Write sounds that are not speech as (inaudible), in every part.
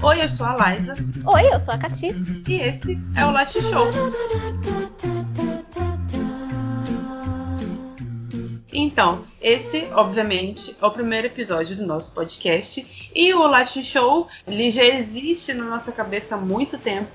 Oi, eu sou a Liza. Oi, eu sou a Cati. E esse é o Latte Show. Então, esse, obviamente, é o primeiro episódio do nosso podcast. E o Latte Show, ele já existe na nossa cabeça há muito tempo.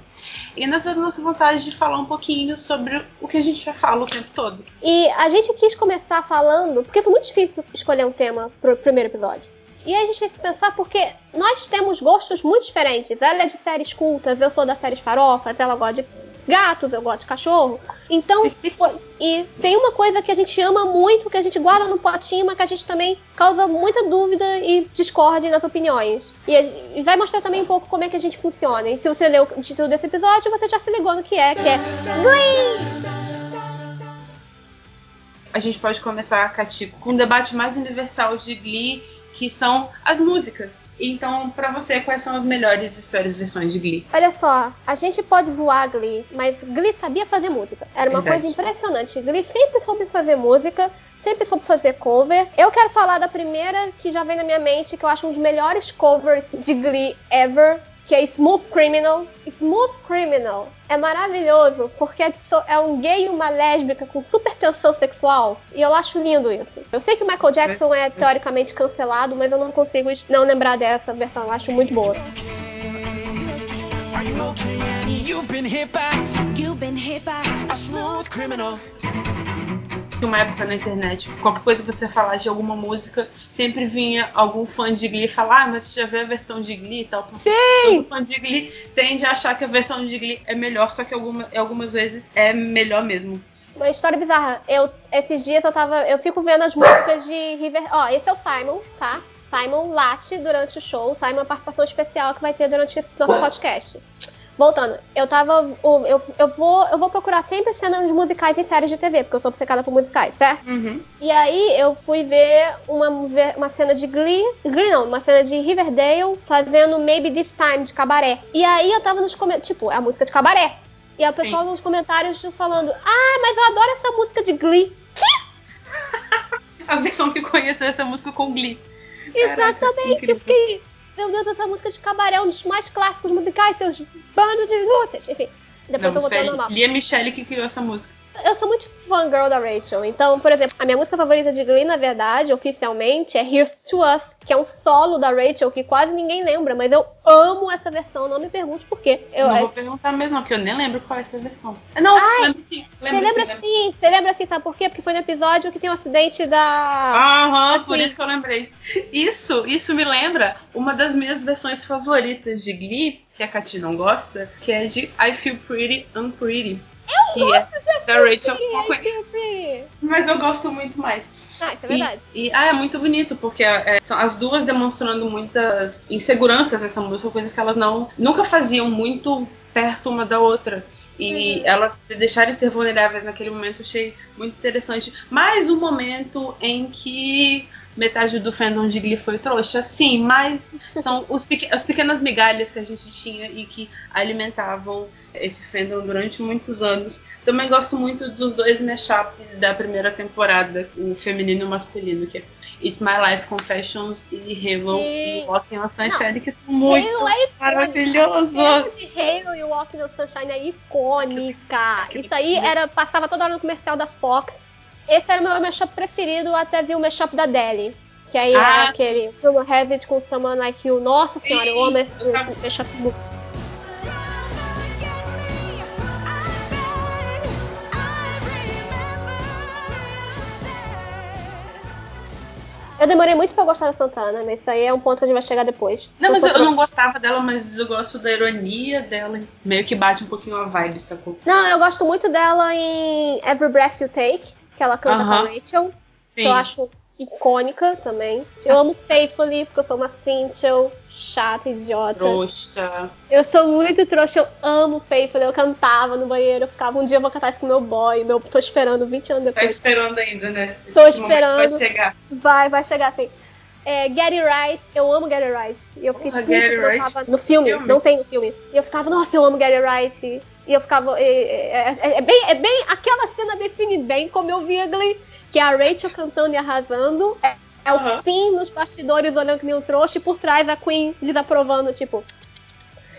E nós temos nossa vontade de falar um pouquinho sobre o que a gente já fala o tempo todo. E a gente quis começar falando, porque foi muito difícil escolher um tema pro primeiro episódio. E a gente tem que pensar porque nós temos gostos muito diferentes. Ela é de séries cultas, eu sou das séries farofas, ela gosta de gatos, eu gosto de cachorro. Então, (laughs) foi, e tem uma coisa que a gente ama muito, que a gente guarda no potinho, mas que a gente também causa muita dúvida e discórdia nas opiniões. E, e vai mostrar também um pouco como é que a gente funciona. E se você leu o título desse episódio, você já se ligou no que é, que é Glee! A gente pode começar, Cati, com um debate mais universal de Glee que são as músicas. Então, para você, quais são as melhores e piores versões de Glee? Olha só, a gente pode zoar Glee, mas Glee sabia fazer música. Era uma Verdade. coisa impressionante. Glee sempre soube fazer música, sempre soube fazer cover. Eu quero falar da primeira que já vem na minha mente, que eu acho um dos melhores covers de Glee ever. Que é Smooth Criminal. Smooth Criminal é maravilhoso porque é, é um gay e uma lésbica com super tensão sexual. E eu acho lindo isso. Eu sei que o Michael Jackson é teoricamente cancelado, mas eu não consigo não lembrar dessa versão. Eu acho muito boa. You've been hit by, You've been hit by a smooth criminal. Uma época na internet, qualquer coisa que você falar de alguma música, sempre vinha algum fã de Glee falar, ah, mas você já viu a versão de Glee e tal. Porque Sim! todo fã de Glee tende a achar que a versão de Glee é melhor, só que alguma, algumas vezes é melhor mesmo. Uma história bizarra. Eu, esses dias eu tava. Eu fico vendo as músicas de River. Ó, esse é o Simon, tá? Simon late durante o show. Simon é uma participação especial que vai ter durante esse nosso podcast. Voltando, eu tava. Eu, eu, vou, eu vou procurar sempre cenas de musicais em séries de TV, porque eu sou obcecada por musicais, certo? Uhum. E aí eu fui ver uma, uma cena de Glee. Glee não, uma cena de Riverdale fazendo Maybe This Time de cabaré. E aí eu tava nos comentários. Tipo, é a música de cabaré. E a pessoa Sim. nos comentários falando: Ah, mas eu adoro essa música de Glee. (laughs) A versão que conheceu essa música com Glee. Caraca, Exatamente, incrível. eu fiquei. Meu Deus, essa música de cabaré é um dos mais clássicos musicais, seus bandos de lutas. Enfim, depois Não, eu vou ter normal. Lia Michele que criou essa música. Eu sou muito fangirl da Rachel. Então, por exemplo, a minha música favorita de Glee, na verdade, oficialmente, é Here's to Us, que é um solo da Rachel que quase ninguém lembra, mas eu amo essa versão, não me pergunte por quê. Eu, não é- vou perguntar mesmo, porque eu nem lembro qual é essa versão. Não, Ai, lembro sim. Você Lembro lembra sim, sim, você lembra sim, sabe por quê? Porque foi no episódio que tem o acidente da. Aham, por isso que eu lembrei. Isso, isso me lembra uma das minhas versões favoritas de Glee, que a Katy não gosta, que é de I Feel Pretty Unpretty. Eu que gosto de da Rachel. Mas eu gosto muito mais. Ah, isso é verdade. E, e- ah, é muito bonito, porque é, são as duas demonstrando muitas inseguranças nessa música, coisas que elas não nunca faziam muito perto uma da outra. E Uhum. elas deixarem ser vulneráveis naquele momento eu achei muito interessante. Mais um momento em que metade do fandom de Glee foi trouxa, sim, mas são (laughs) os peque- as pequenas migalhas que a gente tinha e que alimentavam esse fandom durante muitos anos. Também gosto muito dos dois mashups da primeira temporada, o feminino e o masculino, que é It's My Life Confessions e Halo Sim. e Walking on Sunshine, que são muito é maravilhosos. Halo e Walking on Sunshine é icônica. Isso aí era, passava toda hora no comercial da Fox. Esse era o meu mashup preferido até vi o mashup da Deli. Que aí Ah. é aquele Has It com Someone Like You. Nossa senhora, eu amo esse mashup muito. Eu demorei muito pra gostar da Santana, mas isso aí é um ponto que a gente vai chegar depois. Não, mas eu, eu não gostava dela, mas eu gosto da ironia dela. Meio que bate um pouquinho a vibe, sacou? Não, eu gosto muito dela em Every Breath You Take, que ela canta com a. Rachel. Que Sim. eu acho icônica também. Eu amo Faithfully, porque eu sou uma Finchel chata, idiota. Trouxa. Eu sou muito trouxa, eu amo Faithfully. Eu cantava no banheiro, eu ficava, um dia eu vou cantar isso com meu boy. Meu, tô esperando 20 anos Tá depois. esperando ainda, né? Tô Esse momento esperando. Vai chegar. Vai, vai chegar assim. É, Get It Right, eu amo Get It Right. E eu fiquei Porra, Get It Right? no filme, Filme? não tem no filme. E eu ficava, nossa, eu amo Get It Right. E eu ficava. É, é- é- é bem, é bem. Aquela cena define bem como eu via Glee. Que é a Rachel cantando e arrasando. É, é o fim nos bastidores olhando que nem um trouxa. E por trás a Queen desaprovando, tipo.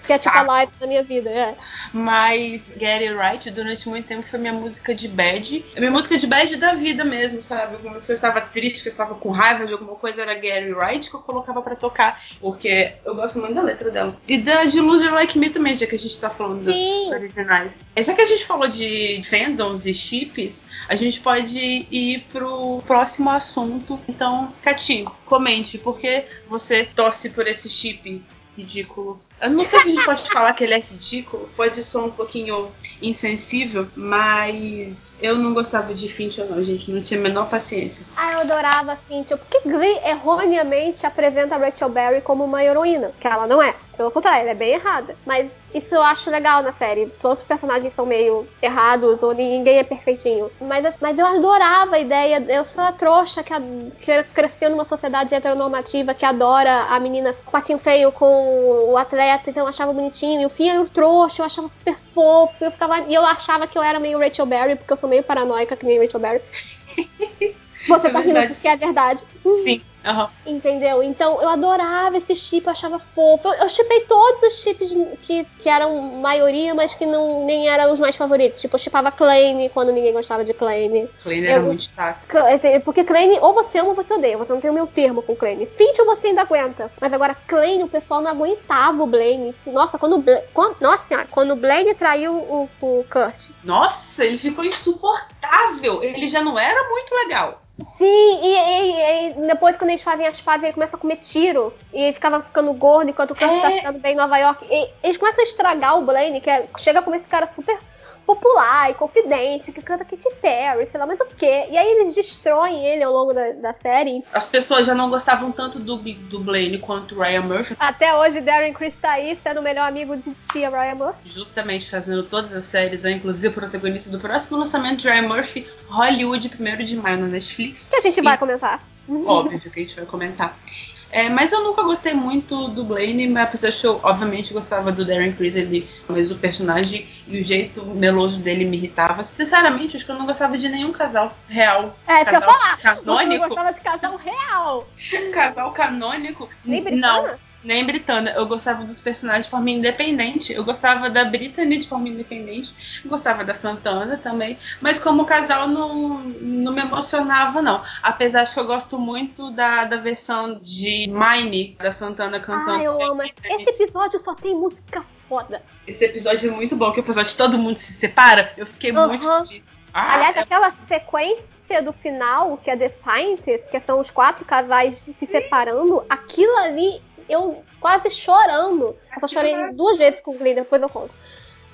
Que é tipo a live da minha vida, é. Mas Get It Right durante muito tempo foi minha música de bad. Minha música de bad da vida mesmo, sabe? Coisas eu estava triste, que eu estava com raiva de alguma coisa, era Get It Right que eu colocava pra tocar. Porque eu gosto muito da letra dela. E da de Loser Like Me também, já que a gente tá falando das Sim. originais. É, Já que a gente falou de fandoms e chips, a gente pode ir pro próximo assunto. Então, Cati, comente, por que você torce por esse chip ridículo? Eu não sei se a gente pode falar que ele é ridículo, pode soar um pouquinho insensível, mas eu não gostava de Finch ou não, gente, não tinha a menor paciência. Ah, eu adorava Finch. Porque Glee erroneamente apresenta a Rachel Berry como uma heroína, que ela não é. Pelo contrário, ela é bem errada. Mas isso eu acho legal na série. Todos os personagens são meio errados, ou ninguém é perfeitinho. Mas, mas eu adorava a ideia. Eu sou a trouxa que, a- que cresceu numa sociedade heteronormativa que adora a menina com patinho feio com o atleta, então eu achava bonitinho. E o Finn era o trouxa, eu achava super fofo. Eu ficava, e eu achava que eu era meio Rachel Berry, porque eu sou meio paranoica que nem Rachel Berry. (laughs) Você É tá rindo verdade. porque é verdade. Sim, aham. Entendeu? Então eu adorava esse chip, eu achava fofo. Eu, eu chipei todos os chips que, que eram maioria, mas que não nem eram os mais favoritos. Tipo, eu chipava Clane quando ninguém gostava de Clane. Kleiner era muito chato. É, Porque Clane, ou você ama ou você odeia. Você não tem o meu termo com Clane. Finch você ainda aguenta. Mas agora, Clane, o pessoal não aguentava o Blaine. Nossa, quando o Blaine. Quando, nossa senhora, quando o Blaine traiu o, o Kurt. Nossa, ele ficou insuportável. Ele já não era muito legal. Sim, e, e- e depois quando eles fazem as pazes, ele começa a comer tiro. E ele ficava ficando gordo enquanto o Kurt É. tá ficando bem em Nova York. E eles começam a estragar o Blaine, que é- chega como esse cara super popular e confidente, que canta Katy Perry, sei lá mais o quê. E aí eles destroem ele ao longo da, da série. As pessoas já não gostavam tanto do, do Blaine quanto Ryan Murphy, Até hoje, Darren Criss tá aí, sendo o melhor amigo de tia Ryan Murphy. justamente fazendo todas as séries, né? inclusive o protagonista do próximo lançamento de Ryan Murphy, Hollywood, 1 de maio na Netflix. Que a gente vai comentar. Óbvio que a gente vai comentar. É, mas eu nunca gostei muito do Blaine, mas apesar de eu, obviamente, gostava do Darren Criss, ele, mas o personagem e o jeito meloso dele me irritava. Sinceramente, acho que eu não gostava de nenhum casal real. É, se eu casal falar, (laughs) não canônico. gostava de casal real. Casal canônico. Nem Não, britana? Nem britana. Eu gostava dos personagens de forma independente. Eu gostava da Brittany de forma independente. Eu gostava da Santana também. Mas como casal não, não me emocionava, não. Apesar de que eu gosto muito da, da versão de Mine da Santana cantando. Ah, eu amo. Esse episódio só tem música foda. Esse episódio é muito bom, que o episódio de todo mundo se separa. Eu fiquei muito Aham. feliz. Ah, Aliás, é- aquela sequência do final, que é The Scientist, que são os quatro casais se separando, aquilo ali, eu quase chorando. Eu só chorei duas vezes com o Glee, depois eu conto.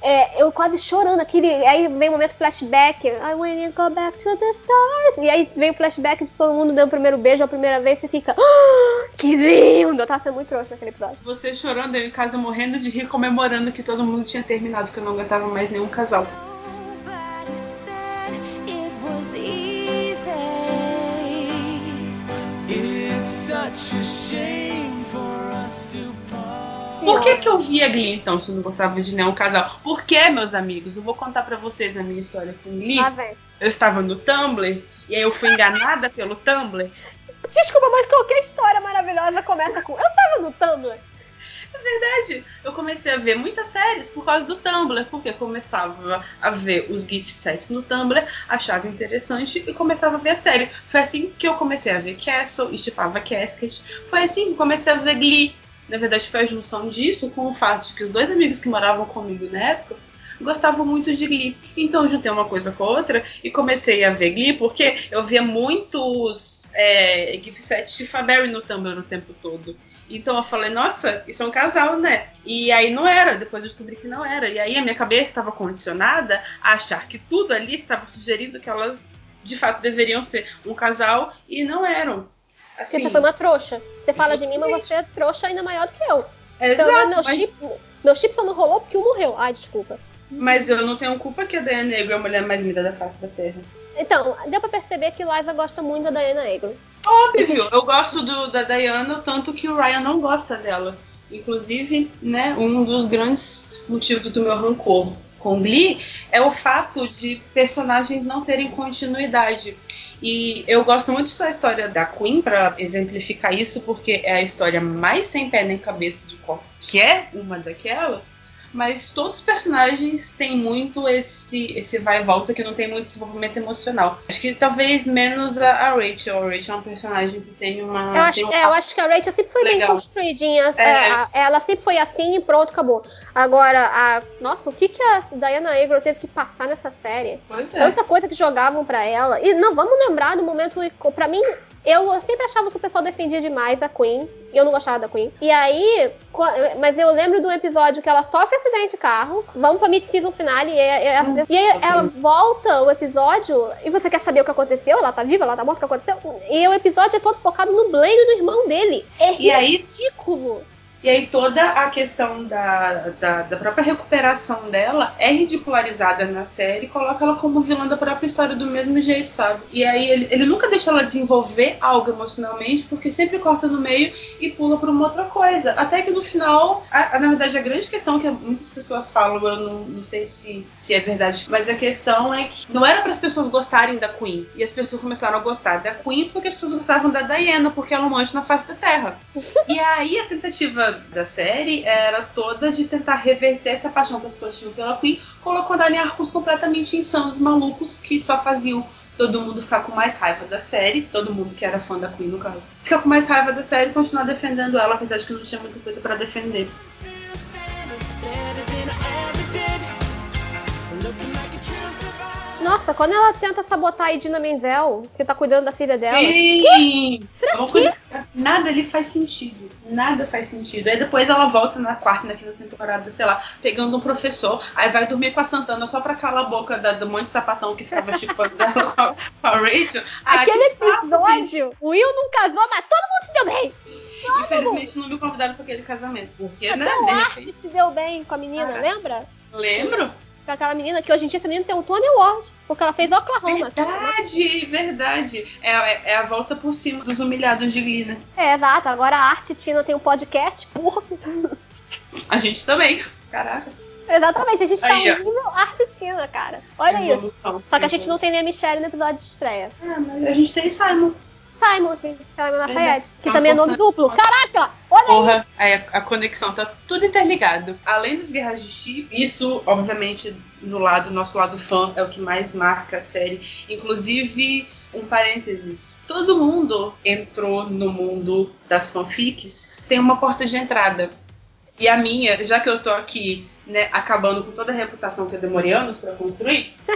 É, eu quase chorando, aquele. Aí vem o momento flashback. I wanna go back to the stars. E aí vem o flashback de todo mundo dando o primeiro beijo a primeira vez. Você fica. "Ah, que lindo! Eu tava sendo muito trouxa naquele episódio. Você chorando, eu em casa morrendo de rir, comemorando que todo mundo tinha terminado, que eu não aguentava mais nenhum casal. Such a Por que, que eu via Glee então, se eu não gostava de nenhum casal? Porque, meus amigos, eu vou contar pra vocês a minha história com Glee. Eu estava no Tumblr e aí eu fui enganada (laughs) pelo Tumblr. Desculpa, mas qualquer história maravilhosa começa com. Eu tava no Tumblr. É verdade, eu comecei a ver muitas séries por causa do Tumblr, porque eu começava a ver os gift sets no Tumblr, achava interessante e começava a ver a série. Foi assim que eu comecei a ver Castle, estipava Casket. Foi assim que eu comecei a ver Glee. Na verdade, foi a junção disso com o fato de que os dois amigos que moravam comigo na época gostavam muito de Glee. Então eu juntei uma coisa com a outra e comecei a ver Glee porque eu via muitos é, gift sets de Faberry no Tumblr o tempo todo. Então eu falei, nossa, isso é um casal, né? E aí não era, depois eu descobri que não era. E aí a minha cabeça estava condicionada a achar que tudo ali estava sugerindo que elas de fato deveriam ser um casal e não eram. Porque Assim, você foi uma trouxa. Você fala de mim, mas você é trouxa ainda maior do que eu. é Então, exato, meu, mas, chip, meu chip só não rolou porque um morreu. Ai, desculpa. mas eu não tenho culpa que a Diana Negro é a mulher mais linda da face da Terra. Então, deu pra perceber que Liza gosta muito da Diana Egro. Óbvio, (laughs) eu gosto do- da Diana, tanto que o Ryan não gosta dela. Inclusive, né, um dos grandes motivos do meu rancor com Glee é o fato de personagens não terem continuidade. E eu gosto muito dessa história da Queen para exemplificar isso, porque é a história mais sem pé nem cabeça de qualquer uma daquelas. Mas todos os personagens têm muito esse, esse vai e volta que não tem muito desenvolvimento emocional. Acho que talvez menos a, a Rachel. A Rachel é um personagem que tem uma. Eu acho, tem um é, eu acho que a Rachel sempre foi bem Legal. construidinha. É. É, ela sempre foi assim e pronto, acabou. Agora, a. Nossa, o que, que a Diana Agro teve que passar nessa série? Pois é. Tanta coisa que jogavam pra ela. E não, vamos lembrar do momento. Pra mim, eu sempre achava que o pessoal defendia demais a Queen. E eu não gostava da Queen. E aí, mas eu lembro do episódio que ela sofre acidente de carro. Vamos pra mid-season finale. E, e- Hum, e aí ela volta o episódio. E você quer saber o que aconteceu? Ela tá viva? Ela tá morta? O que aconteceu? E o episódio é todo focado no Blade do irmão dele. É E aí, ridículo. E aí toda a questão da, da, da própria recuperação dela é ridicularizada na série coloca ela como vilã da própria história do mesmo jeito, sabe? E aí ele, ele nunca deixa ela desenvolver algo emocionalmente, porque sempre corta no meio e pula pra uma outra coisa. Até que no final, a- a- na verdade, a grande questão que muitas pessoas falam, eu não, não sei se, se é verdade, mas a questão é que não era para as pessoas gostarem da Queen. E as pessoas começaram a gostar da Queen porque as pessoas gostavam da Diana, porque ela é um anjo na face da Terra. E aí a tentativa da série era toda de tentar reverter essa paixão que as pessoas tinham pela Queen, colocando em arcos completamente insanos, malucos, que só faziam todo mundo ficar com mais raiva da série, todo mundo que era fã da Queen no caso, ficar com mais raiva da série e continuar defendendo ela, apesar de que não tinha muita coisa pra defender. Nossa, quando ela tenta sabotar a Idina Menzel, que tá cuidando da filha dela. Sim! É uma coisa nada ali faz sentido. Nada faz sentido. Aí depois ela volta na quarta, na quinta temporada, sei lá, pegando um professor, aí vai dormir com a Santana só pra calar a boca da, do monte de sapatão que ficava chipando dela com a, com a Rachel. Ah, Aquele episódio, o Will não casou, mas todo mundo se deu bem. Infelizmente não me convidaram pra aquele casamento. Porque, né? Até o De Art repente, se deu bem com a menina, Ah. lembra? lembro? Com aquela menina que hoje em dia essa menina tem um Tony Award, porque ela fez Oklahoma. Verdade, verdade. É, é, é a volta por cima dos humilhados de Glee, né? É, exato. Agora a Arte Tina tem um podcast, porra. A gente também. Caraca. Exatamente, a gente tá Aí, ouvindo Arte Tina, cara. Olha isso. Só que a gente não tem nem a Michelle no episódio de estreia. Ah, mas a gente tem Simon. Simon, sim. Simon Lafayette, que É também é nome duplo. Caraca! Olha aí! Porra, aí a, a conexão tá tudo interligado. Além das guerras de chip, isso, obviamente, no lado, nosso lado fã, é o que mais marca a série. Inclusive, um parênteses: todo mundo entrou no mundo das fanfics, tem uma porta de entrada. E a minha, já que eu tô aqui, né, acabando com toda a reputação que eu demorei anos pra construir, (laughs)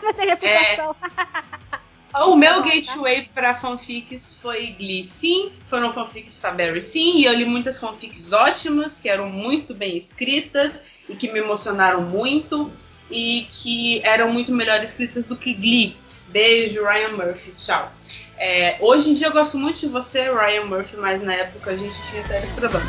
Você tem reputação. (laughs) O meu gateway pra fanfics foi Glee, sim. Foram fanfics Faberry, sim. E eu li muitas fanfics ótimas, que eram muito bem escritas e que me emocionaram muito. E que eram muito melhor escritas do que Glee. Beijo, Ryan Murphy. Tchau. É, hoje em dia eu gosto muito de você, Ryan Murphy, mas na época a gente tinha sérios problemas.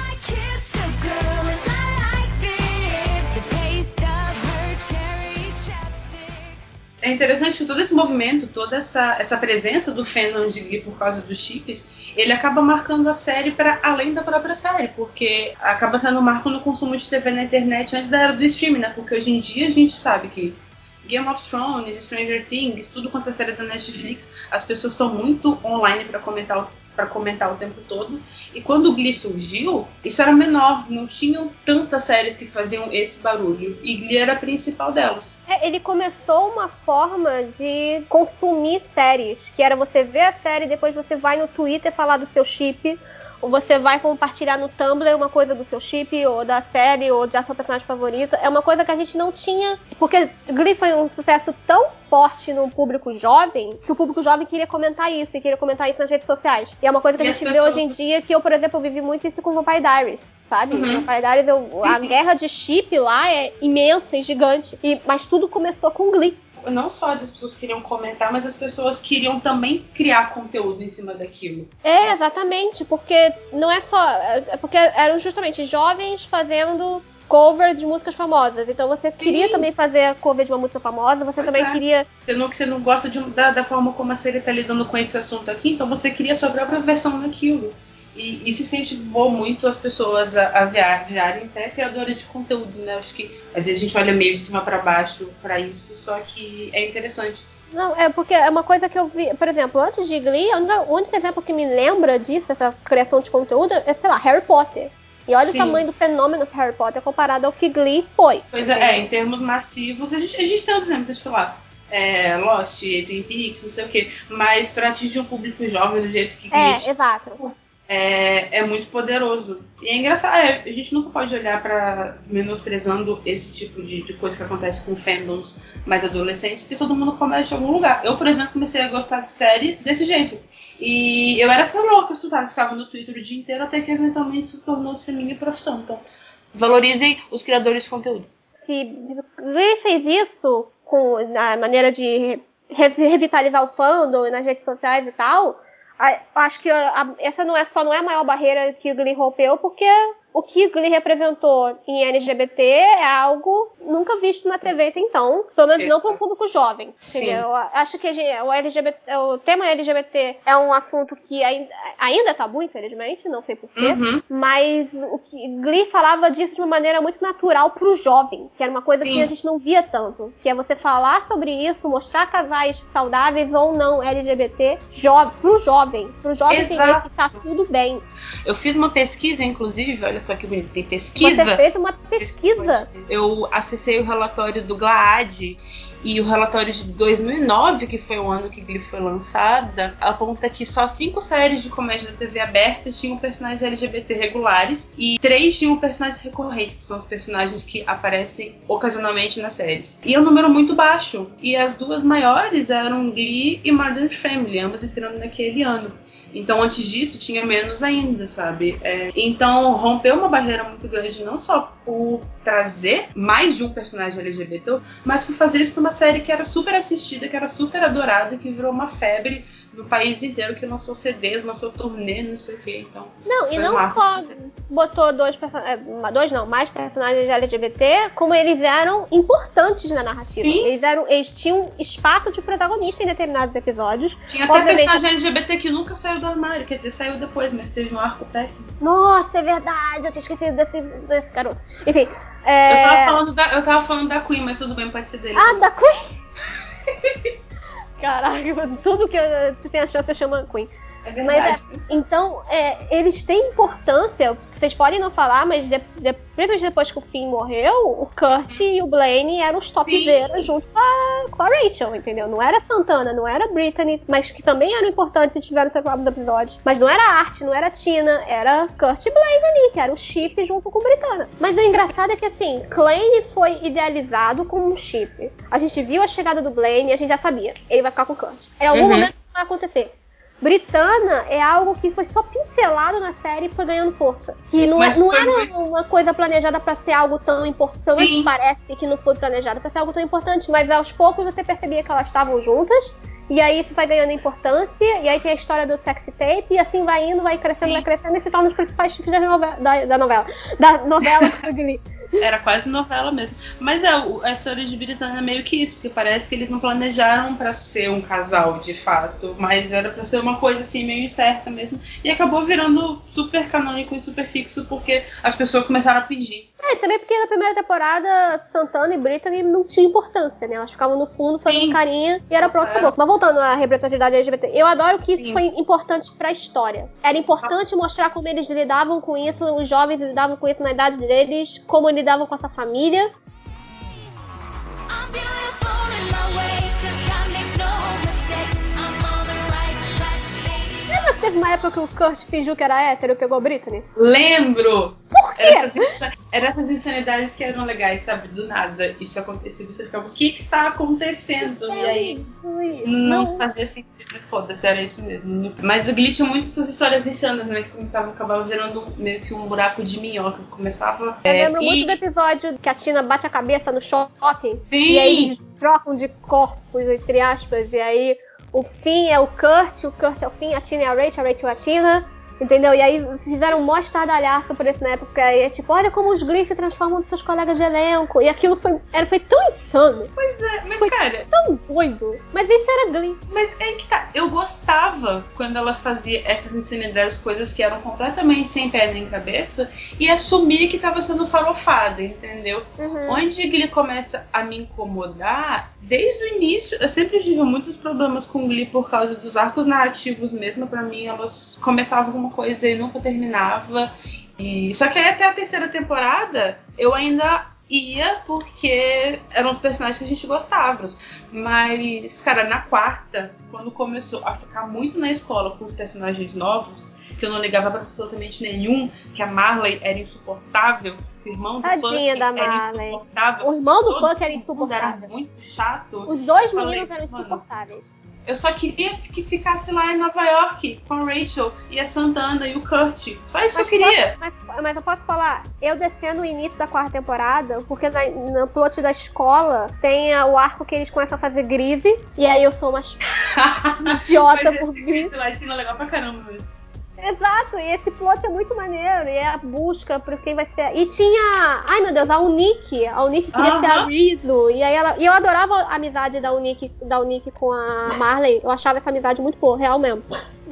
É interessante que todo esse movimento, toda essa, essa presença do fandom de Glee por causa dos chips, ele acaba marcando a série para além da própria série, porque acaba sendo um marco no consumo de TV na internet antes da era do streaming, né? Porque hoje em dia a gente sabe que Game of Thrones, Stranger Things, tudo quanto é série da Netflix, as pessoas estão muito online para comentar para comentar o tempo todo. E quando o Glee surgiu, isso era menor, não tinham tantas séries que faziam esse barulho. E Glee era a principal delas. É, ele começou uma forma de consumir séries, que era você ver a série, depois você vai no Twitter falar do seu chip, você vai compartilhar no Tumblr uma coisa do seu chip, ou da série, ou da sua personagem favorita. É uma coisa que a gente não tinha, porque Glee foi um sucesso tão forte no público jovem, que o público jovem queria comentar isso, e queria comentar isso nas redes sociais. E é uma coisa que E a gente vê pessoas- hoje em dia, que eu, por exemplo, vivi muito isso com o Vampire Diaries. Sabe? Uhum. Vampire Diaries, eu- Sim, a sim. guerra de chip lá é imensa e gigante. E, mas tudo começou com Glee. Não só as pessoas queriam comentar, mas as pessoas queriam também criar conteúdo em cima daquilo. É, exatamente, porque não é só. É porque eram justamente jovens fazendo cover de músicas famosas. Então você queria Sim. também fazer cover de uma música famosa, você Pois também é. queria. Você não, que você não gosta de da, da forma como a série está lidando com esse assunto aqui, então você cria sua própria versão daquilo. E isso incentivou muito as pessoas a, a via- virarem até criadoras de conteúdo, né? Acho que às vezes a gente olha meio de cima para baixo para isso, só que é interessante. Não, é porque é uma coisa que eu vi, por exemplo, antes de Glee, o único- exemplo que me lembra disso, essa criação de conteúdo, é, sei lá, Harry Potter. E olha Sim. o tamanho do fenômeno que Harry Potter comparado ao que Glee foi. Pois é, é, em termos massivos, a gente, a gente tem outros exemplos, tipo lá, é, Lost, Twin Peaks, não sei o quê, mas pra atingir um público jovem do jeito que É, Glee exato. É, é muito poderoso. E é engraçado, é, a gente nunca pode olhar pra menosprezando esse tipo de, de coisa que acontece com fandoms mais adolescentes, porque todo mundo comete em algum lugar. Eu, por exemplo, comecei a gostar de série desse jeito. E eu era essa louca, estudava, ficava no Twitter o dia inteiro, até que eventualmente isso tornou-se minha profissão. Então, valorizem os criadores de conteúdo. Se Glee fez isso com a maneira de re- revitalizar o fandom nas redes sociais e tal, eu acho que essa não é só não é a maior barreira que Glee rompeu, porque o que o Glee representou em LGBT é algo nunca visto na TV até então, pelo menos não para o público jovem. Sim. Eu acho que gente- o, LGBT, o tema LGBT é um assunto que ainda, ainda é tabu, infelizmente, não sei porquê. Uhum. Mas o que Glee falava disso de uma maneira muito natural pro jovem, que era uma coisa Sim. que a gente não via tanto. Que é você falar sobre isso, mostrar casais saudáveis ou não LGBT jo pro jovem. Pro jovem entender Exato. que tá tudo bem. Eu fiz uma pesquisa, inclusive, olha só que bonito, tem pesquisa. Você fez uma pesquisa. Eu acessei o relatório do GLAAD e o relatório de 2009, que foi o ano que Glee foi lançada, aponta que só cinco séries de comédia da TV aberta tinham personagens LGBT regulares e três tinham personagens recorrentes, que são os personagens que aparecem ocasionalmente nas séries. E é um número muito baixo. E as duas maiores eram Glee e Modern Family, ambas estreando naquele ano. Então, antes disso, tinha menos ainda, sabe? É, então, rompeu uma barreira muito grande, não só por trazer mais de um personagem LGBT, mas por fazer isso numa série que era super assistida, que era super adorada, que virou uma febre no país inteiro, que lançou CDs, lançou turnê, não sei o que. Então, Não, e não marco. só botou dois personagens. Dois não, mais personagens LGBT, como eles eram importantes na narrativa. Sim. Eles, eram, eles tinham espaço de protagonista em determinados episódios. tinha até Obviamente- personagem LGBT que nunca saiu do armário, quer dizer, saiu depois, mas teve um arco péssimo. Nossa, é verdade, eu tinha esquecido desse, desse garoto. Enfim. Eu, tava É... falando da, eu tava falando da Queen, mas tudo bem, pode ser dele. Ah, da Queen! (laughs) Caraca, tudo que tem a chance chama Queen. É Mas verdade. é, então, é, eles têm importância, vocês podem não falar, mas de, de, principalmente depois que o Finn morreu, o Kurt e o Blaine eram os topzeiros junto com a, com a Rachel, entendeu? Não era Santana, não era Brittany, mas que também eram importantes e tiveram seus próprios episódios. Mas não era a Art, não era Tina, era Kurt e Blaine ali, que era o chip junto com o Britana. Mas o engraçado é que assim, Klein foi idealizado como um chip. A gente viu a chegada do Blaine e a gente já sabia, ele vai ficar com o Kurt. Em algum Uhum. momento isso vai acontecer. Britana é algo que foi só pincelado na série e foi ganhando força. Que não, é- não foi era uma coisa planejada pra ser algo tão importante. Sim. parece que não foi planejada pra ser algo tão importante, mas aos poucos você percebia que elas estavam juntas. E aí isso vai ganhando importância, e aí tem a história do sexy tape, e assim vai indo, vai crescendo, Sim. vai crescendo, e se torna os principais chips da novela. Da, da novela. (laughs) Da novela. Era quase novela mesmo. Mas é, a história de Britânia é meio que isso, porque parece que eles não planejaram pra ser um casal de fato, mas era pra ser uma coisa assim meio incerta mesmo. E acabou virando super canônico e super fixo porque as pessoas começaram a pedir. É, e também porque na primeira temporada Santana e Britney não tinham importância, né? Elas ficavam no fundo fazendo Sim. carinha e era pronto, É. acabou. Mas voltando à representatividade LGBT, eu adoro que isso Sim. foi importante pra história. Era importante mostrar como eles lidavam com isso, os jovens lidavam com isso na idade deles, como lidavam com essa família. Teve uma época que o Kurt fingiu que era hétero e pegou Britney? Lembro! Por quê? Era essas, era essas insanidades que eram legais, sabe? Do nada isso acontecia, você ficava, o que, que está acontecendo? E aí. Não, Não. fazia sentido, foda-se, era isso mesmo. Mas o Glee tinha muito essas histórias insanas, né? Que começavam, acabavam virando meio que um buraco de minhoca. Começava. Eu é, lembro e- muito do episódio que a Tina bate a cabeça no shopping. Sim! E aí eles trocam de corpos, entre aspas. E aí o Finn é o Kurt, o Kurt é o Finn, a Tina é a Rachel, a Rachel é a Tina. Entendeu? E aí fizeram um mó estardalhaço por isso na época. E é tipo, olha como os Glee se transformam nos seus colegas de elenco. E aquilo foi, era, foi tão insano, Pois é, mas Foi- cara, tão doido. Mas isso era Glee. mas é que tá. Eu gostava quando elas faziam essas insanidades, coisas que eram completamente sem pé nem cabeça, e assumia que tava sendo farofada, entendeu? Uhum. Onde Glee começa a me incomodar, desde o início, eu sempre tive muitos problemas com Glee por causa dos arcos narrativos mesmo. Pra mim, elas começavam com uma coisa e nunca terminava. E... Só que aí até a terceira temporada, eu ainda ia porque eram os personagens que a gente gostava. Mas, cara, na quarta, quando começou a ficar muito na escola com os personagens novos, que eu não ligava pra absolutamente nenhum, que a Marley era insuportável, o irmão do Tadinha Puck da era Marley. insuportável. O irmão do todo Puck era insuportável. Era muito chato. Os dois Falei, meninos eram mano. insuportáveis. Eu só queria que ficasse lá em Nova York com a Rachel e a Santana e o Kurt. Só isso Mas que eu queria. Mas, mas eu posso falar, eu descendo no início da quarta temporada, porque na, no plot da escola tem o arco que eles começam a fazer grise, e aí eu sou uma (laughs) idiota por grise. grito latino é legal pra caramba mesmo. Exato, e esse plot é muito maneiro, e é a busca por quem vai ser. E tinha, ai meu Deus, a Unique, a Unique queria ser a. Rizzo, e aí ela, e eu adorava a amizade da Unique, da Unique com a Marley, eu achava essa amizade muito boa, real mesmo.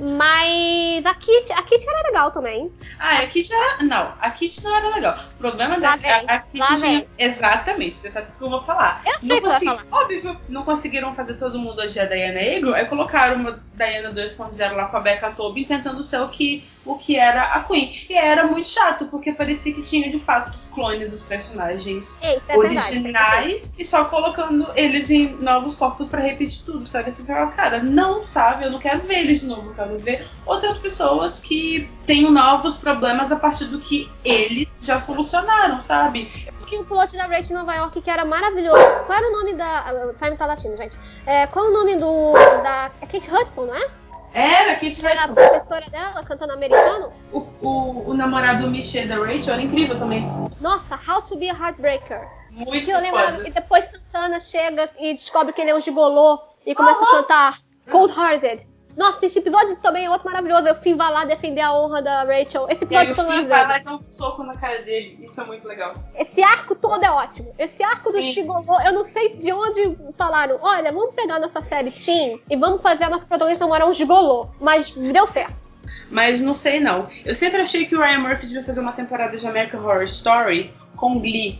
Mas a Kit, a Kit era legal também. Ah, a Kit era. Não, a Kit não era legal. O problema Lá da vem, a, a Kit lá tinha-. Exatamente, você sabe o que eu vou falar. Eu sei não vai consegui- Óbvio, não conseguiram fazer todo mundo hoje a Diana Egro, aí colocaram uma Diana 2.0 lá com a Becca Tobin tentando ser o que, o que era a Queen. E era muito chato, porque parecia que tinha de fato os clones dos personagens É, isso é originais e só colocando eles em novos corpos pra repetir tudo, sabe? Você fala, cara, não, sabe? Eu não quero ver eles de novo, eu ver outras pessoas que tenham novos problemas a partir do que eles já solucionaram, sabe? Tinha o plot da em Nova York que era maravilhoso. Qual era o nome da. O time tá latino, gente. É, qual é o nome do. da. É Kate Hudson, não é? Era Kate Era a Hudson. professora dela cantando americano? O, o, o namorado Michel da Rachel era incrível também. Nossa, How to be a Heartbreaker. Muito Que eu lembro, foda. e depois Santana chega e descobre que ele é um gigolô e começa a cantar Cold Hearted. Nossa, esse episódio também é outro maravilhoso. Eu fim vai lá defender a honra da Rachel. Esse episódio todo filho vai maravilhoso. lá e dá um soco na cara dele. Isso é muito legal. Esse arco todo é ótimo. Esse arco do. Shigolô, eu não sei de onde falaram. Olha, vamos pegar nossa série Teen e vamos fazer a nossa protagonista namorar um gigolô. Mas deu certo. Mas não sei não. Eu sempre achei que o Ryan Murphy devia fazer uma temporada de American Horror Story com Glee.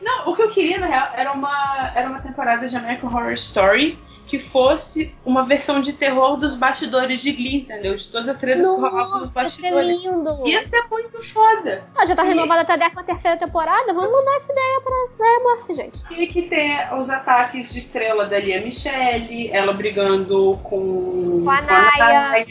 Não, o que eu queria, na real, era uma, era uma temporada de American Horror Story que fosse uma versão de terror dos bastidores de Glee, entendeu? De todas as tretas que rolavam nos bastidores. lindo. Ia ser muito foda. Ah, já tá Sim. renovada até a 13 terceira temporada. Vamos mandar essa ideia pra Ryan Murphy, gente. Tinha que ter os ataques de estrela da Lia Michelle, ela brigando com, Com a Naya.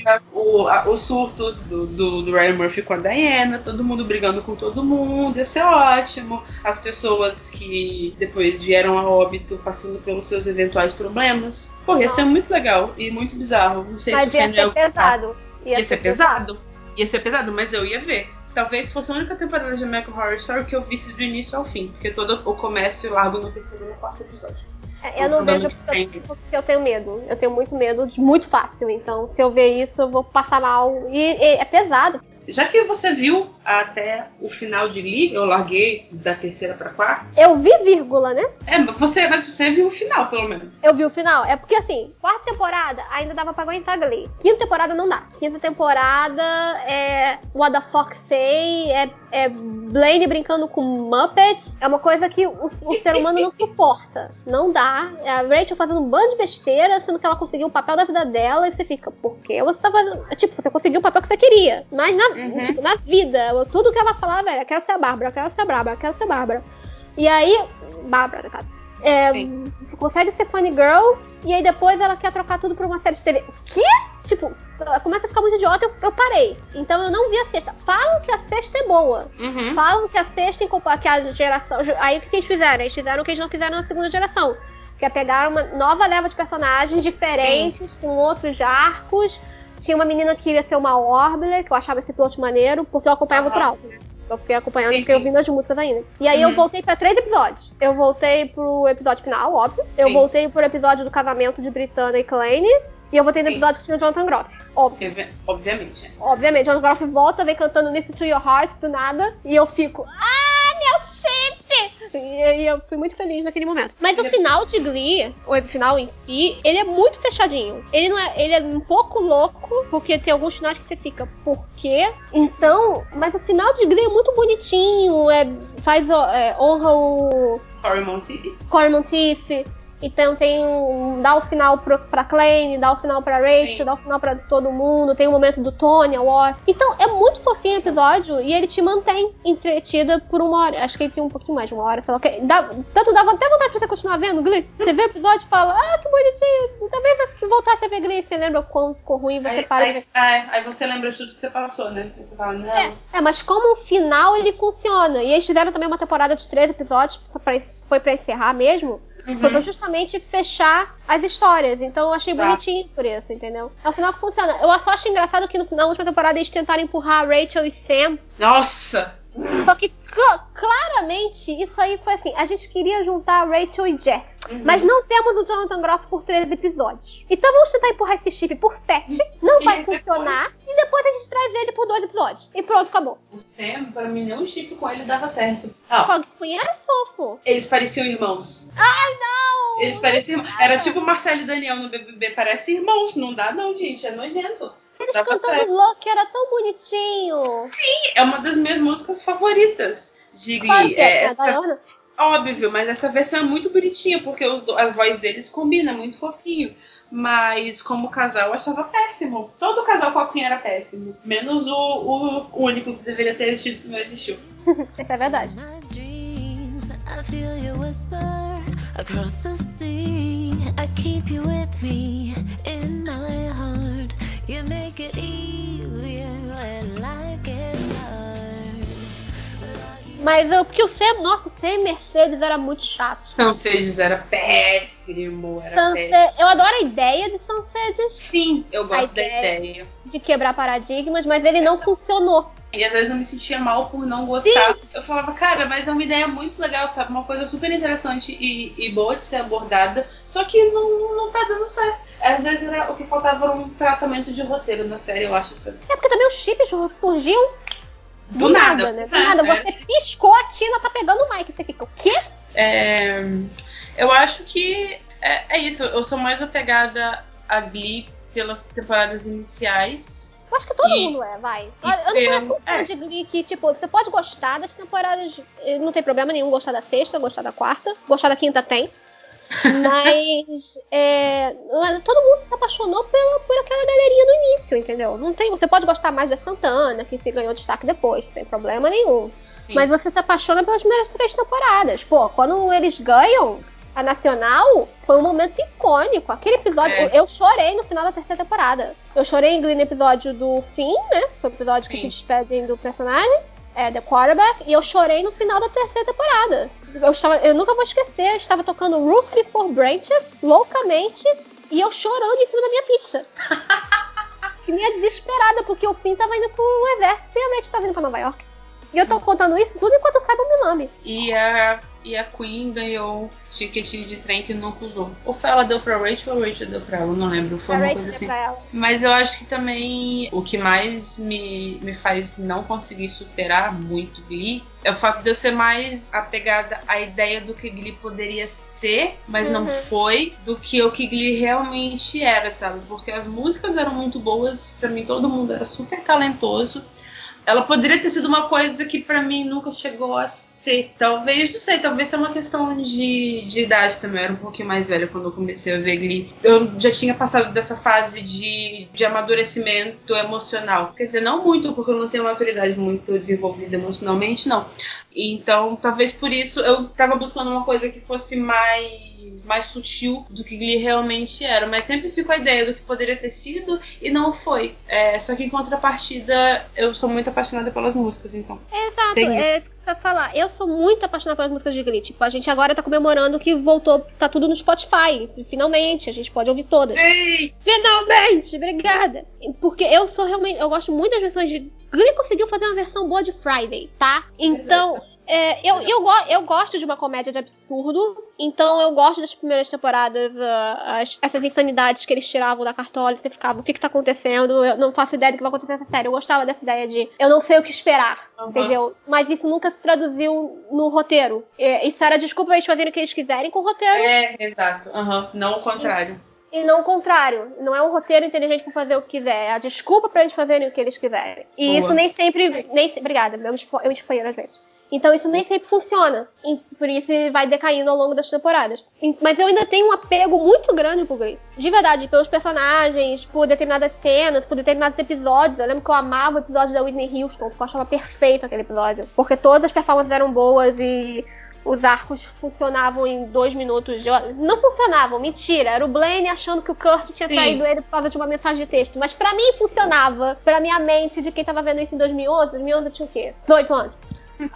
Os surtos do, do, do Ryan Murphy com a Diana, todo mundo brigando com todo mundo, ia ser ótimo. As pessoas que depois vieram a óbito passando pelos seus eventuais problemas. Pô, ia ser muito legal e muito bizarro. Não sei Mas se ia ser pesado. Ia, ser pesado. Ia ser pesado, mas eu ia ver. Talvez fosse a única temporada de American Horror Story que eu visse do início ao fim, porque todo o comércio largo no terceiro e no quarto episódio. É, Eu não vejo porque eu, porque eu tenho medo. Eu tenho muito medo de muito fácil. Então, se eu ver isso, eu vou passar mal. E, e é pesado. Já que você viu até o final de Glee, eu larguei da terceira pra quarta. Eu vi vírgula, né? É, você, mas você viu o final, pelo menos. Eu vi o final. É porque assim, quarta temporada ainda dava pra aguentar Glee. Quinta temporada não dá. Quinta temporada é What the Fox Say, é, é Blaine brincando com Muppets. É uma coisa que o, o ser humano não suporta. Não dá. É a Rachel fazendo um bando de besteira, sendo que ela conseguiu o papel da vida dela e você fica, por que você tá fazendo. Tipo, você conseguiu o papel que você queria. Mas na, Uhum. tipo, na vida, tudo que ela falava era, quero ser a Bárbara, quero ser a Bárbara, quero ser a Bárbara. E aí, Bárbara, no caso. É, Sim. consegue ser funny girl e aí depois ela quer trocar tudo por uma série de TV. Que? Tipo, ela começa a ficar muito idiota, eu, eu parei. Então eu não vi a sexta. Falam que a sexta é boa. Uhum. Falam que a sexta, em que a geração. Aí o que, que eles fizeram? Eles fizeram o que eles não fizeram na segunda geração. Que é pegar uma nova leva de personagens diferentes, com outros arcos. Tinha uma menina que queria ser uma Orbler, que eu achava esse plot maneiro, porque eu acompanhava por alto, né? Eu fiquei acompanhando, Sim, fiquei sim. ouvindo as músicas ainda. E aí eu Uhum. voltei pra três episódios. Eu voltei pro episódio final, óbvio. Eu Sim. voltei pro episódio do casamento de Britana e Kleine. E eu voltei no episódio que tinha o Jonathan Groff. Óbvio. Obvi- Obviamente. Obviamente, John Groff volta, vem cantando Listen to Your Heart do nada, e eu fico, ah, meu chip! E, e eu fui muito feliz naquele momento. Mas o final de Glee, o final em si, ele é muito fechadinho. Ele não é, ele é um pouco louco, porque tem alguns finais que você fica, por quê? Então, mas o final de Glee é muito bonitinho, é, faz é, honra o Cory Monteith. Corey Monteith. Então tem um. dá o final pro, pra Claine, dá o final pra Rachel, Sim. dá o final pra todo mundo, tem o momento do Tony, a Wasp. Então é muito fofinho o episódio e ele te mantém entretida por uma hora. Acho que ele tem um pouquinho mais de uma hora, sei lá. o quê. Dá, tanto dava até vontade pra você continuar vendo Glee. Você vê o episódio e fala, ah, que bonitinho. Talvez se voltasse a ver Glee, você lembra quão ficou ruim, você Aí, para aí, ver. aí- aí você lembra de tudo que você passou, né? Você fala, não. É, é, mas como o final ele funciona. E eles fizeram também uma temporada de três episódios, só pra- foi pra encerrar mesmo. Uhum. Foi pra justamente fechar as histórias. Então eu achei Tá. bonitinho por isso, entendeu? É o final que funciona. Eu só acho engraçado que no final, na última temporada eles tentaram empurrar a Rachel e Sam. Nossa! Só que cl- claramente isso aí foi assim: a gente queria juntar Rachel e Jess. Uhum. Mas não temos o Jonathan Groff por três episódios. Então vamos tentar empurrar esse chip por sete. Não (laughs) E vai depois? funcionar. E depois a gente traz ele por dois episódios. E pronto, acabou. O Sam, pra mim, nenhum chip com ele dava certo. Fog Queen era fofo. eles pareciam irmãos. Ai, não! Eles pareciam. Era tipo Marcelo e Daniel no BBB, parecem irmãos. Não dá, não, gente. É nojento. Eles Dava cantando certo. Look era tão bonitinho. É uma das minhas músicas favoritas de Glee. Claro que é, É, a Diana. Óbvio, mas essa versão é muito bonitinha, porque os as vozes deles combinam, é muito fofinho. Mas como casal eu achava péssimo. Todo casal com a Queen era péssimo. Menos o, o único que deveria ter existido que não existiu. (laughs) É verdade. I feel you whisper across the sea. I keep you with me Mas eu, porque o Sam, nossa, o Sam Mercedes era muito chato. Sunsedes era péssimo, era péssimo. Sunset, eu adoro a ideia de Sunset Sim, eu gosto da ideia. ideia. de quebrar paradigmas, mas ele não funcionou. E às vezes eu me sentia mal por não gostar. Eu falava, cara, mas é uma ideia muito legal, sabe? Uma coisa super interessante e, e boa de ser abordada, só que não, não tá dando certo. Às vezes era, o que faltava era um tratamento de roteiro na série, eu acho isso. É porque também os chips surgiam do, Do nada, nada, né? do Do nada. nada. Você piscou, a Tina tá pegando o Mike. Você fica, o quê? É, eu acho que é, é isso. Eu sou mais apegada a Glee pelas temporadas iniciais. Eu acho que todo E- mundo é, vai. Eu, eu não pelo- conheço um é. fã de Glee que, tipo, você pode gostar das temporadas. eh, Não tem problema nenhum gostar da sexta, gostar da quarta, gostar da quinta tem. Mas é, todo mundo se apaixonou pela, por aquela galerinha no início, entendeu? Não tem, você pode gostar mais da Santana, que se ganhou destaque depois, sem problema nenhum. Sim. Mas você se apaixona pelas primeiras três temporadas. Pô, quando eles ganham a Nacional, foi um momento icônico. Aquele episódio, É. eu, chorei no final da terceira temporada. Eu chorei no episódio do fim, né? Foi o episódio que Sim. se despedem do personagem, é, The Quarterback. E eu chorei no final da terceira temporada. Eu, estava, eu nunca vou esquecer, eu estava tocando Ruth Before Branches, loucamente, e eu chorando em cima da minha pizza. (laughs) que nem desesperada, porque o fim tava indo pro exército e a Rachel tava indo pra Nova York. E eu tô contando isso tudo enquanto eu saiba o meu nome. E a, e a Queen ganhou ticket de trem que nunca usou. Ou foi ela deu pra Rachel ou Rachel deu pra ela, não lembro. Foi a uma Rachel coisa assim. Mas eu acho que também o que mais me, me faz não conseguir superar muito Glee é o fato de eu ser mais apegada à ideia do que Glee poderia ser, mas não Uhum. foi, do que o que Glee realmente era, sabe? Porque as músicas eram muito boas, pra mim todo mundo era super talentoso. Ela poderia ter sido uma coisa que pra mim nunca chegou a ser. Talvez, não sei, talvez seja uma questão de, de idade também. Eu era um pouquinho mais velha quando eu comecei a ver Glee. Eu já tinha passado dessa fase de, de amadurecimento emocional. Quer dizer, não muito, porque eu não tenho maturidade muito desenvolvida emocionalmente, não. Então, talvez por isso eu tava buscando uma coisa que fosse mais, mais sutil do que Glee realmente era. Mas sempre fico a ideia do que poderia ter sido e não foi. É, só que em contrapartida, eu sou muito apaixonada pelas músicas, então. Exato, é isso que eu ia falar. Eu sou muito apaixonada pelas músicas de Glee. Tipo, a gente agora tá comemorando que voltou, tá tudo no Spotify. Finalmente, a gente pode ouvir todas. Ei! Finalmente, obrigada. Porque eu sou realmente, eu gosto muito das versões de Glee conseguiu fazer uma versão boa de Friday, tá? Então, É, eu, eu, eu gosto de uma comédia de absurdo, então eu gosto das primeiras temporadas, ah, as- essas insanidades que eles tiravam da cartola e você ficava, o que que tá acontecendo? Eu não faço ideia do que vai acontecer nessa série. Eu gostava dessa ideia de eu não sei o que esperar, Aham. entendeu? Mas isso nunca se traduziu no roteiro. É, isso era desculpa eles fazerem o que eles quiserem com o roteiro. É, exato. Aham, Não o contrário. E não o contrário. Não é um roteiro inteligente pra fazer o que quiser. É a desculpa pra eles fazerem o que eles quiserem. E Boa. isso nem sempre. Nem, obrigada, eu me espanholo às vezes. Então isso nem sempre funciona. E por isso vai decaindo ao longo das temporadas. Mas eu ainda tenho um apego muito grande pro Glee. De verdade, pelos personagens, por determinadas cenas, por determinados episódios. Eu lembro que eu amava o episódio da Whitney Houston, porque eu achava perfeito aquele episódio. Porque todas as performances eram boas e os arcos funcionavam em dois minutos. Não funcionavam, mentira. Era o Blaine achando que o Kurt tinha Sim. traído ele por causa de uma mensagem de texto. Mas pra mim funcionava. Pra minha mente de quem tava vendo isso em 2011, 2011 eu tinha o quê? 18 anos.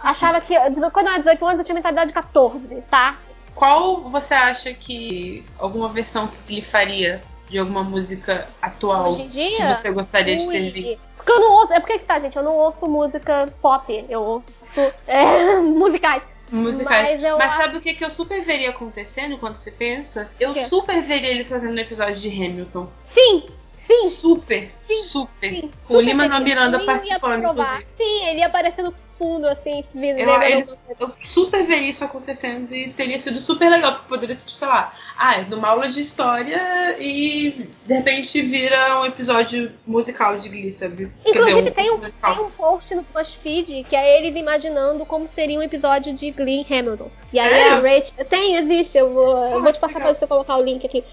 Achava que. Quando eu era 18 anos, eu tinha mentalidade de 14, tá? Qual você acha que alguma versão que ele faria de alguma música atual Hoje em que dia. você gostaria de ter Ui. visto? Porque eu não ouço. É porque que tá, gente? Eu não ouço música pop. Eu ouço é, (laughs) musicais. Musicais. Mas acho- sabe o que, que eu super veria acontecendo quando você pensa? Eu super veria eles fazendo um episódio de Hamilton. Sim! Sim! Super, Sim, super. Sim, Com o Lima feliz. Miranda Eu participando, inclusive. Sim, ele ia aparecer no fundo, assim, se Eu, eles- eu super veria isso acontecendo e teria sido super legal, porque poderia ser, sei lá, ah, é numa aula de história e de repente vira um episódio musical de Glee, sabe? Inclusive, tem, um, musical. tem um post no BuzzFeed que é eles imaginando como seria um episódio de Glee em Hamilton. E aí É? a Rachel. Tem, existe. Eu vou, eu Ah, vou te passar legal. pra você colocar o link aqui.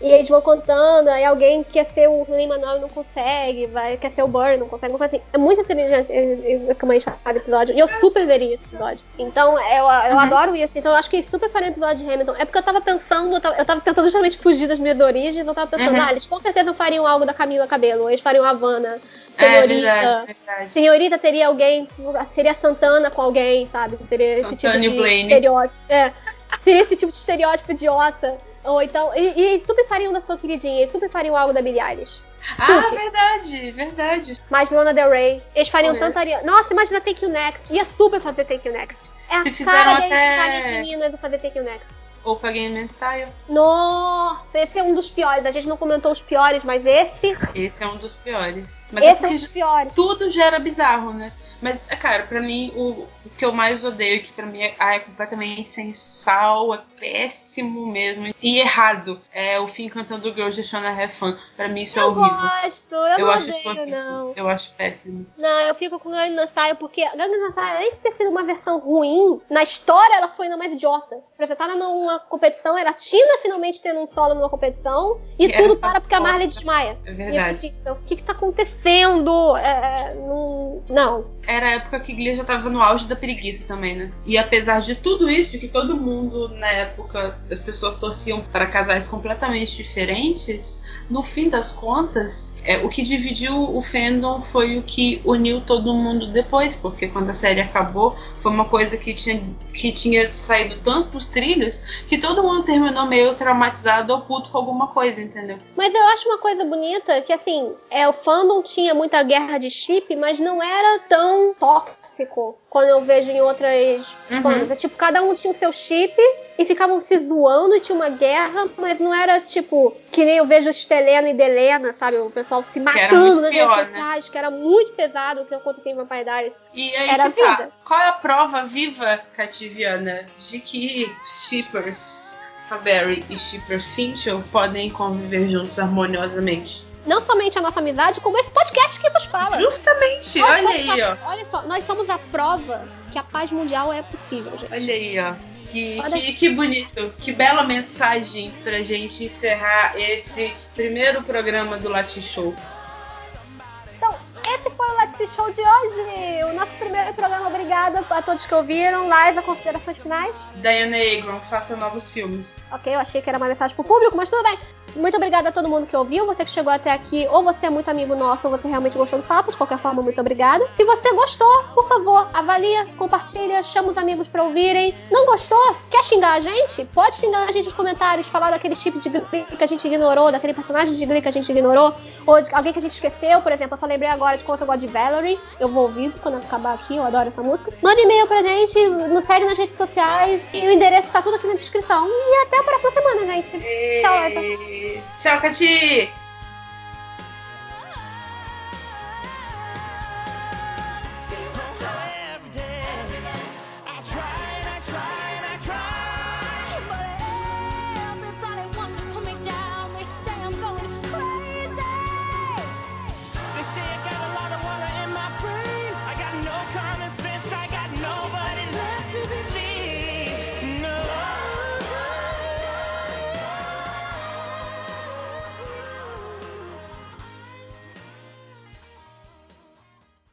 E eles vão contando, aí alguém quer ser o Lima Manuel e não consegue, vai, quer ser o Burn, não consegue, não consegue. Assim, é muito inteligente eh, eh, como a gente faz cada episódio. E eu super veria esse episódio. Então, eu, eu Uhum. adoro isso. Então, eu acho que super faria um episódio de Hamilton. É porque eu tava pensando, eu tava, eu tava tentando justamente fugir das minhas origens. Eu tava pensando, Uhum. ah, eles com certeza fariam algo da Camila Cabelo, eles fariam Havana. É Senhorita. verdade, verdade. Senhorita teria alguém, seria Santana com alguém, sabe? Seria esse tipo Santana e de Blaine. estereótipo. É, seria esse tipo de estereótipo idiota. Ou então. E, e super fariam da sua queridinha, eles super fariam algo da Billie Eilish. Ah, Super. verdade, verdade. Mais Lana Del Rey. Eles fariam tanta Ariana. Nossa, imagina Take You Next. Ia super fazer Take You Next. É Se a fizeram cara deles até- ficarem as meninas do fazer Take You Next. Ou Game Man Style. Nossa, esse é um dos piores. A gente não comentou os piores, mas esse. Esse é um dos piores. Mas é esse é um porque dos piores. tudo já era bizarro, né? Mas, é, cara, pra mim, o, o que eu mais odeio, que pra mim é, ah, é completamente sem sal, é péssimo mesmo, e errado, é o fim cantando Girl Just Wanna Have Fun. Pra mim isso é Eu horrível. gosto, eu, não acho odeio, horrível. não. Eu acho péssimo. Não, eu fico com Gangnam Style porque Gangnam Style, além de ter sido uma versão ruim, na história ela foi ainda mais idiota. Apresentada numa competição, era a Tina finalmente tendo um solo numa competição, e E tudo para porque a Marley desmaia. É eu verdade. fiquei, então, o que que tá acontecendo? É, não, não. Era a época que Glee já tava no auge da preguiça também, né? E apesar de tudo isso, de que todo mundo na época as pessoas torciam para casais completamente diferentes, no fim das contas, é, o que dividiu o fandom foi o que uniu todo mundo depois, porque quando a série acabou, foi uma coisa que tinha, que tinha saído tanto dos trilhos que todo mundo terminou meio traumatizado ou puto com alguma coisa, entendeu? Mas eu acho uma coisa bonita que, assim, é, o fandom tinha muita guerra de chip, mas não era tão tóxico quando eu vejo em outras Uhum. bandas. Tipo, cada um tinha o seu chip e ficavam se zoando e tinha uma guerra, mas não era tipo que nem eu vejo Estelena e Delena, sabe? O pessoal se matando nas redes né? sociais, que era muito pesado o que acontecia em Vampire Diaries. E aí Era que tá. vida. Qual é a prova viva, Cativiana, de que shippers Faberry e shippers Finchel podem conviver juntos harmoniosamente? Não somente a nossa amizade, como esse podcast que vos fala. Justamente, Nós olha aí, a- ó. Olha só, nós somos a prova que a paz mundial é possível, gente. Olha aí, ó. Que, que, que bonito, que bela mensagem pra gente encerrar esse primeiro programa do Latin Show. Então, esse foi o Let's Show de hoje. O nosso primeiro programa. Obrigada a todos que ouviram. Live, considerações finais. Diana Agron, faça novos filmes. Ok, eu achei que era uma mensagem pro público, mas tudo bem. Muito obrigada a todo mundo que ouviu, você que chegou até aqui, ou você é muito amigo nosso, ou você realmente gostou do papo. De qualquer forma, muito obrigada. Se você gostou, por favor, avalia, compartilha, chama os amigos pra ouvirem. Não gostou? Quer xingar a gente? Pode xingar a gente nos comentários, falar daquele tipo de Glee que a gente ignorou, daquele personagem de Glee que a gente ignorou, ou de alguém que a gente esqueceu, por exemplo. Eu só lembrei agora de Contra God de Valerie. Eu vou ouvir quando acabar aqui, eu adoro essa música. Manda e-mail pra gente, nos segue nas redes sociais e o endereço tá tudo aqui na descrição. E até a próxima semana, gente. Tchau, Eva. Tchau, Cati!